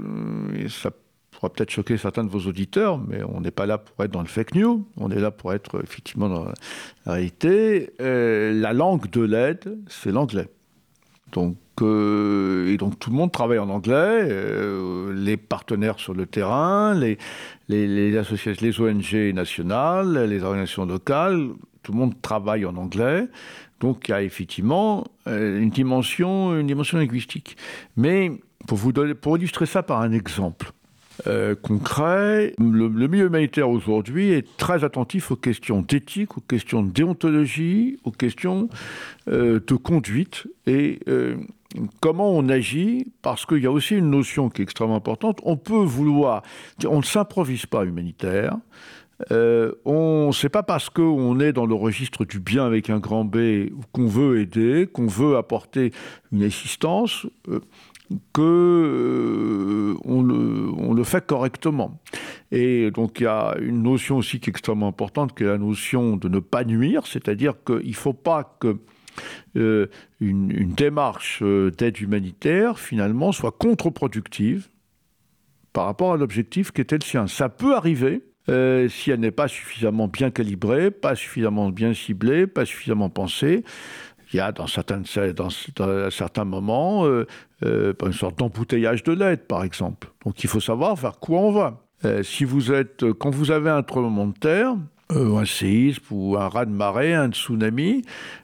ça pourra peut-être choquer certains de vos auditeurs, mais on n'est pas là pour être dans le fake news, on est là pour être effectivement dans la réalité. Euh, la langue de l'aide, c'est l'anglais. Donc, euh, et donc tout le monde travaille en anglais, euh, les partenaires sur le terrain, les, associations, les ONG nationales, les organisations locales, tout le monde travaille en anglais. Donc il y a effectivement une dimension, une dimension linguistique. Mais pour illustrer ça par un exemple, euh, concret. Le, milieu humanitaire aujourd'hui est très attentif aux questions d'éthique, aux questions de déontologie, aux questions euh, de conduite et euh, comment on agit, parce qu'il y a aussi une notion qui est extrêmement importante. On peut vouloir, on ne s'improvise pas humanitaire. Euh, on, c'est pas parce qu'on est dans le registre du bien avec un grand B qu'on veut aider, qu'on veut apporter une assistance, que euh, on, le, fait correctement. Et donc il y a une notion aussi qui est extrêmement importante, qui est la notion de ne pas nuire, c'est-à-dire qu'il ne faut pas que euh, démarche euh, d'aide humanitaire finalement soit contre-productive par rapport à l'objectif qui était le sien. Ça peut arriver, euh, si elle n'est pas suffisamment bien calibrée, pas suffisamment bien ciblée, pas suffisamment pensée. Il y a dans, certaines, dans, dans certains moments euh, euh, une sorte d'embouteillage de l'aide, par exemple. Donc il faut savoir vers quoi on va. Euh, si vous êtes, quand vous avez un tremblement de terre, un séisme ou un raz de marée, un tsunami,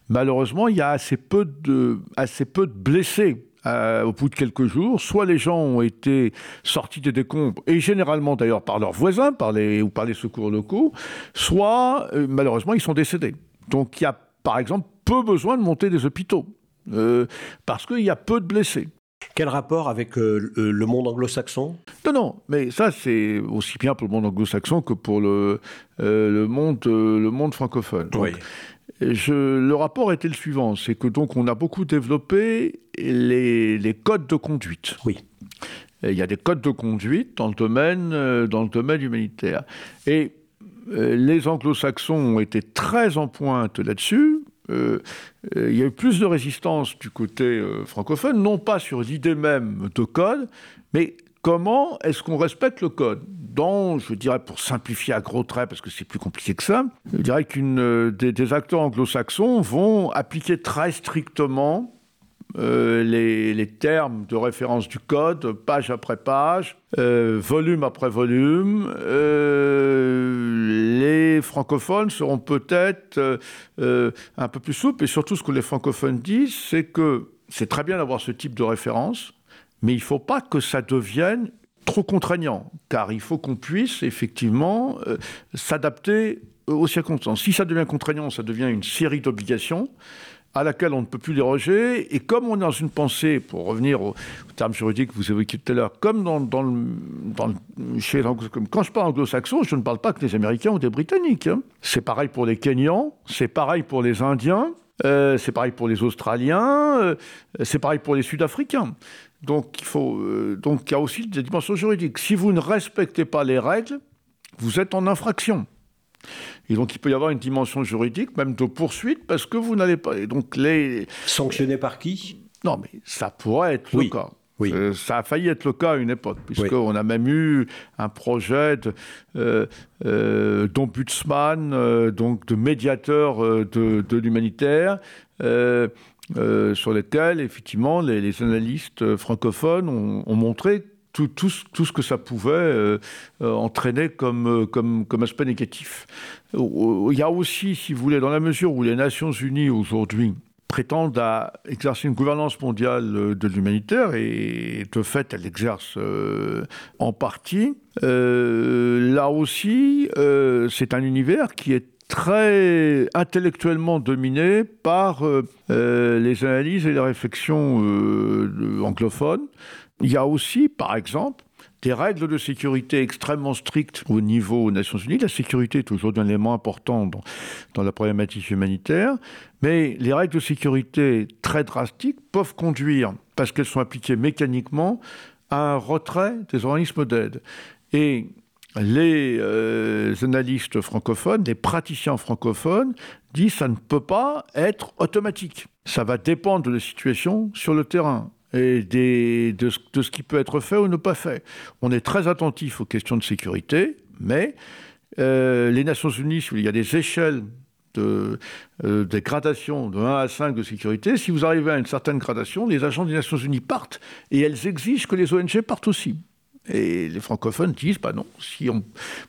malheureusement, il y a assez peu de, assez peu de blessés au bout de quelques jours, soit les gens ont été sortis des décombres, et généralement d'ailleurs par leurs voisins par les, ou par les secours locaux, soit malheureusement ils sont décédés. Donc il y a par exemple peu besoin de monter des hôpitaux, euh, parce qu'il y a peu de blessés. Quel rapport avec euh, le monde anglo-saxon? Non, non, mais ça c'est aussi bien pour le monde anglo-saxon que pour le, euh, le, monde, le monde francophone. Donc, Oui. je, le rapport était le suivant, c'est que donc on a beaucoup développé les, les codes de conduite. Oui. Et il y a des codes de conduite dans le domaine, dans le domaine humanitaire. Et les anglo-saxons ont été très en pointe là-dessus. Euh, euh, il y a eu plus de résistance du côté euh, francophone, non pas sur l'idée même de code, mais comment est-ce qu'on respecte le code Dans, je dirais, pour simplifier à gros traits, parce que c'est plus compliqué que ça, je dirais qu'une des acteurs anglo-saxons vont appliquer très strictement euh, les, termes de référence du code, page après page, euh, volume après volume. Euh, les francophones seront peut-être un peu plus souples, et surtout ce que les francophones disent, c'est que c'est très bien d'avoir ce type de référence, mais il ne faut pas que ça devienne trop contraignant, car il faut qu'on puisse effectivement s'adapter aux circonstances. Si ça devient contraignant, ça devient une série d'obligations à laquelle on ne peut plus déroger. Et comme on est dans une pensée, pour revenir au, au terme juridique que vous évoquiez tout à l'heure, comme dans, le, quand je parle anglo-saxon, je ne parle pas que des Américains ou des Britanniques. hein. C'est pareil pour les Kenyans, c'est pareil pour les Indiens, euh, c'est pareil pour les Australiens, euh, c'est pareil pour les Sud-Africains. Donc il faut, euh, donc il y a aussi des dimensions juridiques. Si vous ne respectez pas les règles, vous êtes en infraction. Et donc il peut y avoir une dimension juridique, même de poursuite, parce que vous n'allez pas. Et donc les. Sanctionné par qui? Non, mais ça pourrait être Oui. le cas. Oui. Euh, ça a failli être le cas à une époque, Oui. puisqu'on a même eu un projet euh, euh, d'ombudsman, donc de médiateur de, de l'humanitaire, sur lequel, effectivement, les, les analystes francophones ont, ont montré tout, tout, tout ce que ça pouvait euh, euh, entraîner comme, euh, comme, comme aspect négatif. Il y a aussi, si vous voulez, dans la mesure où les Nations Unies aujourd'hui prétendent à exercer une gouvernance mondiale euh, de l'humanitaire et de fait elle l'exerce euh, en partie. Là aussi, c'est un univers qui est très intellectuellement dominé par les analyses et les réflexions anglophones. Il y a aussi, par exemple, des règles de sécurité extrêmement strictes au niveau des Nations Unies. La sécurité est aujourd'hui un élément important dans, la problématique humanitaire, mais les règles de sécurité très drastiques peuvent conduire, parce qu'elles sont appliquées mécaniquement, à un retrait des organismes d'aide. Et les euh, analystes francophones, les praticiens francophones disent que ça ne peut pas être automatique. Ça va dépendre de la situation sur le terrain et de, ce, qui peut être fait ou ne pas fait. On est très attentif aux questions de sécurité, mais euh, les Nations Unies, il y a des échelles de, euh, gradations de 1 à 5 de sécurité. Si vous arrivez à une certaine gradation, les agents des Nations Unies partent et elles exigent que les ONG partent aussi. Et les francophones disent, bah non, si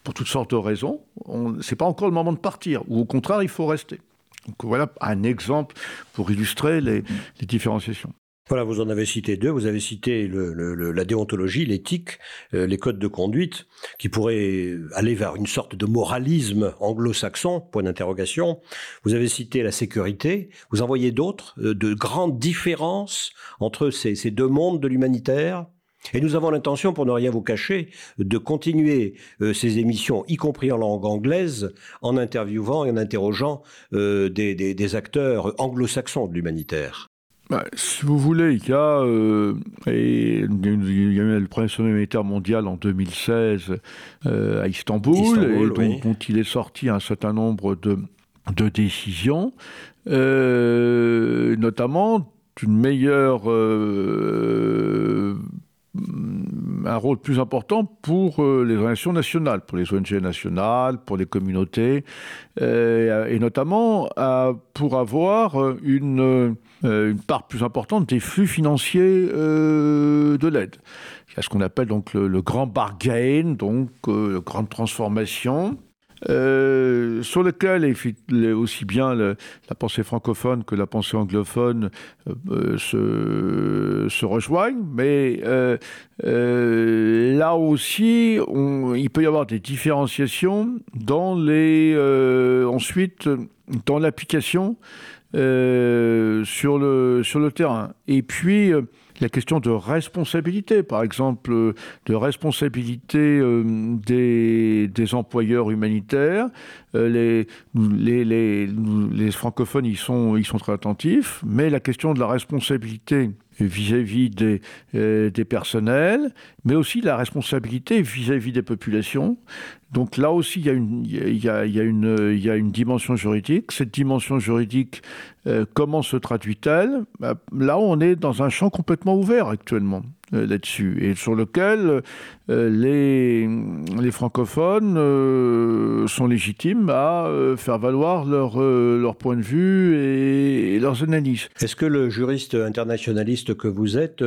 pour toutes sortes de raisons, ce n'est pas encore le moment de partir, ou au contraire, il faut rester. Donc voilà un exemple pour illustrer les différenciations. Voilà, vous en avez cité deux. Vous avez cité le, le, la déontologie, l'éthique, euh, les codes de conduite, qui pourraient aller vers une sorte de moralisme anglo-saxon, point d'interrogation. Vous avez cité la sécurité. Vous en voyez d'autres, euh, de grandes différences entre ces, ces deux mondes de l'humanitaire Et nous avons l'intention, pour ne rien vous cacher, de continuer euh, ces émissions, y compris en langue anglaise, en interviewant et en interrogeant euh, des, acteurs anglo-saxons de l'humanitaire. Bah, si vous voulez, il y a, euh, et, il y a eu le premier sommet humanitaire mondial en 2016 à Istanbul, et dont, il est sorti un certain nombre de, de décisions, notamment une meilleure un rôle plus important pour euh, les organisations nationales, pour les ONG nationales, pour les communautés, euh, et notamment pour avoir euh, une, part plus importante des flux financiers de l'aide. Il y a ce qu'on appelle donc le, le grand bargain, donc grande transformation. Euh, sur lequel aussi bien la pensée francophone que la pensée anglophone euh, se, se, rejoignent, mais euh, là aussi, il peut y avoir des différenciations dans les, ensuite dans l'application sur, le, sur le terrain. Et puis, la question de responsabilité, par exemple, euh, de responsabilité euh, des, employeurs humanitaires. Euh, les, francophones, ils sont très attentifs, mais la question de la responsabilité vis-à-vis des, des personnels, mais aussi la responsabilité vis-à-vis des populations. Donc là aussi, il y, a une, dimension juridique. Cette dimension juridique, comment se traduit-elle? Bah, Là, on est dans un champ complètement ouvert actuellement. Euh, là-dessus, et sur lequel euh, les, les francophones euh, sont légitimes à faire valoir leur, leur point de vue et, leurs analyses. Est-ce que le juriste internationaliste que vous êtes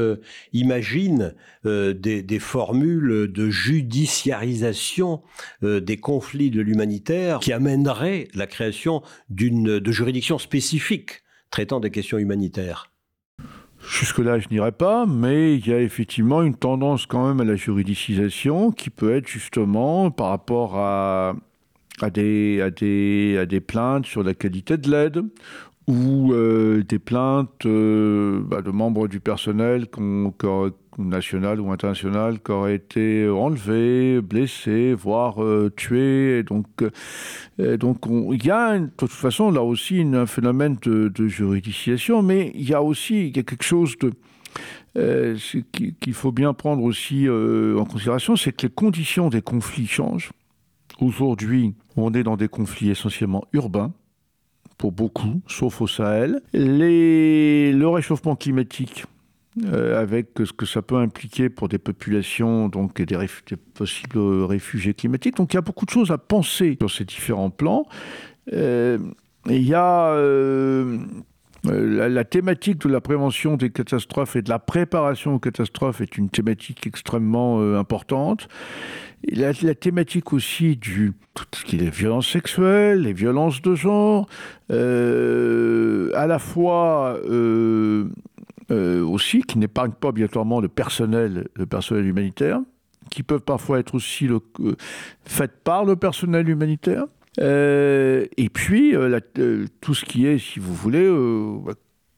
imagine des, formules de judiciarisation des conflits de l'humanitaire qui amèneraient la création de juridictions spécifiques traitant des questions humanitaires? Jusque-là, je n'irai pas, mais il y a effectivement une tendance quand même à la juridicisation qui peut être justement par rapport à, des, plaintes sur la qualité de l'aide ou euh, des plaintes euh, bah, de membres du personnel national ou international qui auraient été enlevés, blessés, voire euh, tués. donc, donc il y a de toute façon là aussi un phénomène de, juridicisation, mais il y a aussi quelque chose de qu'il faut bien prendre aussi en considération, c'est que les conditions des conflits changent. Aujourd'hui, on est dans des conflits essentiellement urbains pour beaucoup, sauf au Sahel. Le réchauffement climatique, euh, avec ce que ça peut impliquer pour des populations, donc des, des, possibles réfugiés climatiques. Donc il y a beaucoup de choses à penser sur ces différents plans. Euh, il y a euh, la, thématique de la prévention des catastrophes et de la préparation aux catastrophes est une thématique extrêmement importante. La, thématique aussi du tout ce qui est violences sexuelles, les violences de genre, à la fois euh, aussi qui n'épargne pas obligatoirement le personnel, le personnel humanitaire, qui peuvent parfois être aussi euh, faites par le personnel humanitaire. Euh, et puis tout ce qui est, si vous voulez,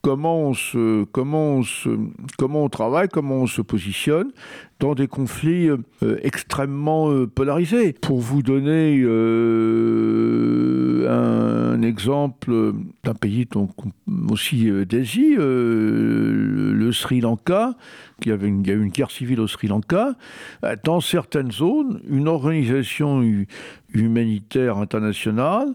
comment on se, comment on se, comment on travaille, comment on se positionne dans des conflits euh, extrêmement euh, polarisés. Pour vous donner euh, un, exemple d'un pays aussi d'Asie, le Sri Lanka, qui avait une, il y a eu une guerre civile au Sri Lanka, dans certaines zones, une organisation humanitaire internationale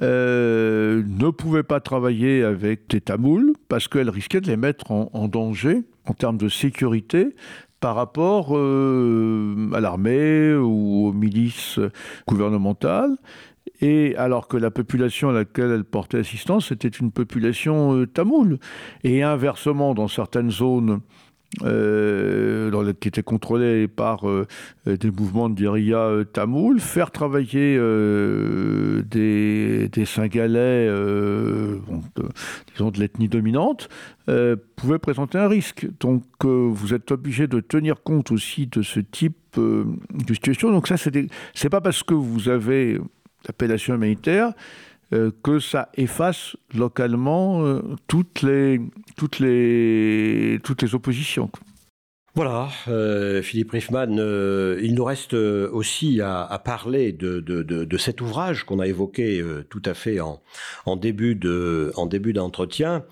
ne pouvait pas travailler avec des Tamouls parce qu'elle risquait de les mettre en, danger en termes de sécurité par rapport euh, à l'armée ou aux milices gouvernementales. Et alors que la population à laquelle elle portait assistance était une population euh, tamoule. Et inversement, dans certaines zones euh, qui était contrôlé par euh, des mouvements de guérilla euh, tamoul, faire travailler euh, des, des Singalais, de, disons de l'ethnie dominante, pouvait présenter un risque. Donc vous êtes obligé de tenir compte aussi de ce type de situation. Donc ça, c'est pas parce que vous avez l'appellation humanitaire euh, que ça efface localement euh, toutes, les, toutes, les, toutes les oppositions. Voilà, euh, Philippe Riffman, euh, il nous reste euh, aussi à, parler de, cet ouvrage qu'on a évoqué tout à fait en, en début d'entretien,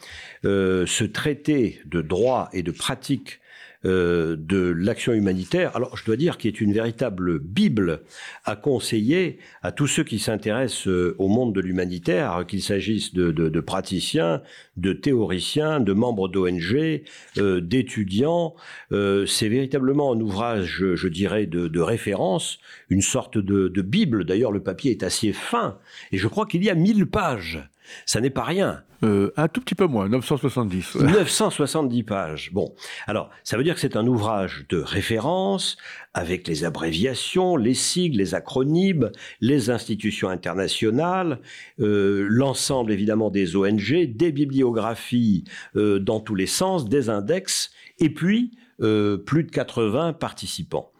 ce traité de droit et de pratique euh, de l'action humanitaire. Alors, je dois dire qu'il est une véritable Bible à conseiller à tous ceux qui s'intéressent euh, au monde de l'humanitaire, qu'il s'agisse de, praticiens, de théoriciens, de membres d'ONG, euh, d'étudiants. C'est véritablement un ouvrage, je, dirais, de, référence, une sorte de, Bible. D'ailleurs, le papier est assez fin, et je crois qu'il y a 1000 pages. Ça n'est pas rien. Euh, un tout petit peu moins, 970. 970 pages. Bon, alors ça veut dire que c'est un ouvrage de référence avec les abréviations, les sigles, les acronymes, les institutions internationales, euh, l'ensemble évidemment des ONG, des bibliographies euh, dans tous les sens, des index, et puis plus de 80 participants.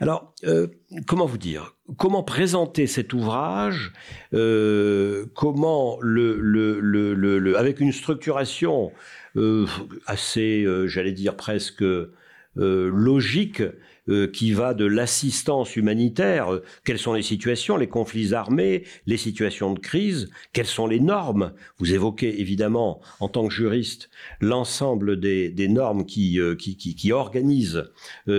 Alors, comment vous dire? Comment présenter cet ouvrage, euh, comment le, avec une structuration euh, assez, euh, j'allais dire presque logique, euh, qui va de l'assistance humanitaire, euh, quelles sont les situations, les conflits armés, les situations de crise, quelles sont les normes? Vous évoquez évidemment, en tant que juriste, l'ensemble des, normes qui, euh, qui, qui, organisent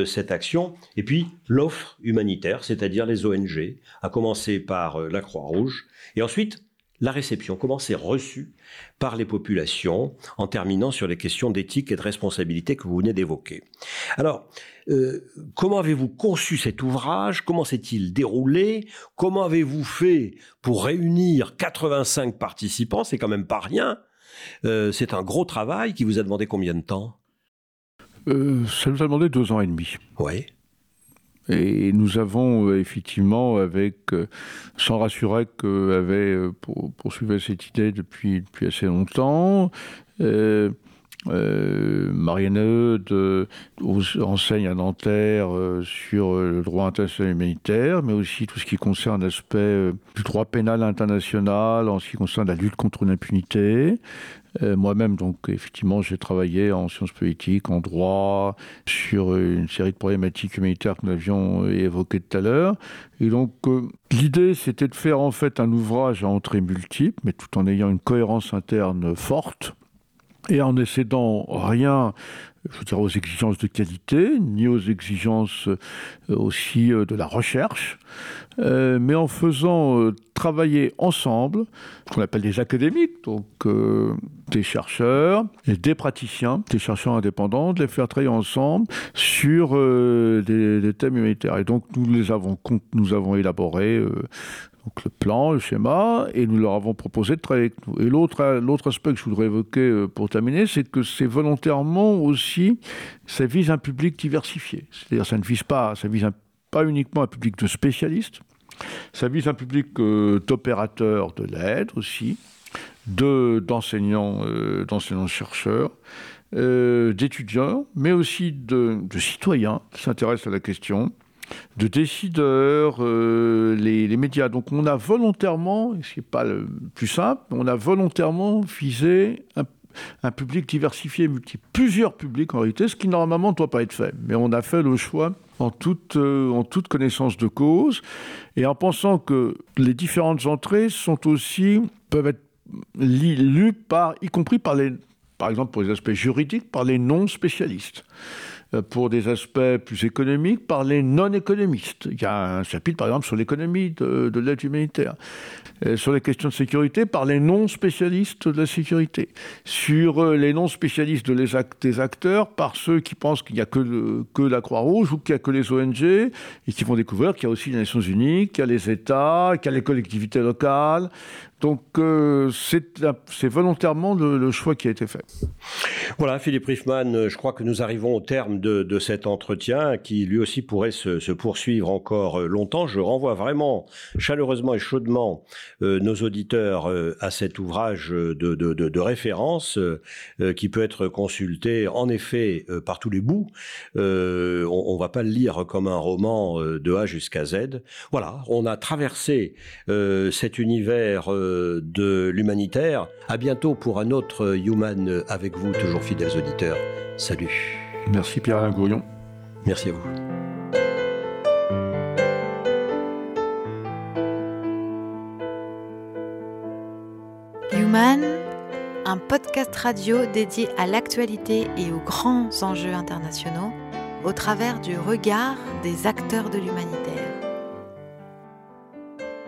cette action, et puis l'offre humanitaire, c'est-à-dire les ONG, à commencer par la Croix-Rouge, et ensuite la réception, comment c'est reçu par les populations, en terminant sur les questions d'éthique et de responsabilité que vous venez d'évoquer. Alors, euh, comment avez-vous conçu cet ouvrage? Comment s'est-il déroulé? Comment avez-vous fait pour réunir 85 participants? C'est quand même pas rien. Euh, c'est un gros travail qui vous a demandé combien de temps? Euh, Ça nous a demandé deux ans et demi. Oui. Et nous avons euh, effectivement, avec euh, Jean Rassurec, euh, avait poursuivi cette idée depuis, assez longtemps. Euh, euh, Marianne Eudes enseigne à Nanterre sur le droit international humanitaire, mais aussi tout ce qui concerne l'aspect du droit pénal international en ce qui concerne la lutte contre l'impunité. Euh, moi-même, donc, effectivement, j'ai travaillé en sciences politiques, en droit, sur une série de problématiques humanitaires que nous avions évoquées tout à l'heure. Et donc, euh, l'idée, c'était de faire en fait un ouvrage à entrée multiple, mais tout en ayant une cohérence interne forte et en n'essayant rien je dire, aux exigences de qualité, ni aux exigences euh, aussi euh, de la recherche, euh, mais en faisant travailler ensemble, ce qu'on appelle des académiques, donc des chercheurs et des praticiens, des chercheurs indépendants, de les faire travailler ensemble sur des, des, thèmes humanitaires. Et donc nous les avons, nous avons élaboré donc le plan, le schéma, et nous leur avons proposé de travailler avec nous. Et l'autre, aspect que je voudrais évoquer euh, pour terminer, c'est que c'est volontairement aussi, ça vise un public diversifié. C'est-à-dire ça ne vise pas, ça vise pas uniquement un public de spécialistes, ça vise un public euh, d'opérateurs de l'aide aussi, de, d'enseignants, euh, d'enseignants chercheurs, d'étudiants, mais aussi de citoyens qui s'intéressent à la question, de décideurs, euh, les, médias. Donc on a volontairement, ce n'est pas le plus simple, on a volontairement visé un, public diversifié. Plusieurs publics en réalité, ce qui normalement ne doit pas être fait. Mais on a fait le choix en toute, euh, en toute connaissance de cause et en pensant que les différentes entrées sont aussi, peuvent être lues par, y compris par les, par exemple pour les aspects juridiques, par les non-spécialistes. Euh, pour des aspects plus économiques par les non-économistes. Il y a un chapitre, par exemple, sur l'économie de, l'aide humanitaire. Euh, sur les questions de sécurité par les non-spécialistes de la sécurité. Sur euh, les non-spécialistes des acteurs par ceux qui pensent qu'il n'y a que, que la Croix-Rouge ou qu'il n'y a que les ONG et qui vont découvrir qu'il y a aussi les Nations Unies, qu'il y a les États, qu'il y a les collectivités locales, donc euh, c'est volontairement le, choix qui a été fait. Voilà, Philippe Riffman, je crois que nous arrivons au terme de, cet entretien qui lui aussi pourrait se, poursuivre encore euh, longtemps. Je renvoie vraiment chaleureusement et chaudement euh, nos auditeurs à cet ouvrage de, référence qui peut être consulté en effet par tous les bouts. on ne va pas le lire comme un roman de A jusqu'à Z. Voilà, on a traversé cet univers de l'humanitaire. À bientôt pour un autre Human avec vous, toujours fidèles auditeurs. Salut. Merci Pierre-Alain Gourion. Merci à vous. Human, un podcast radio dédié à l'actualité et aux grands enjeux internationaux au travers du regard des acteurs de l'humanitaire.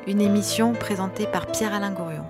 Une émission présentée par Pierre-Alain Gourion.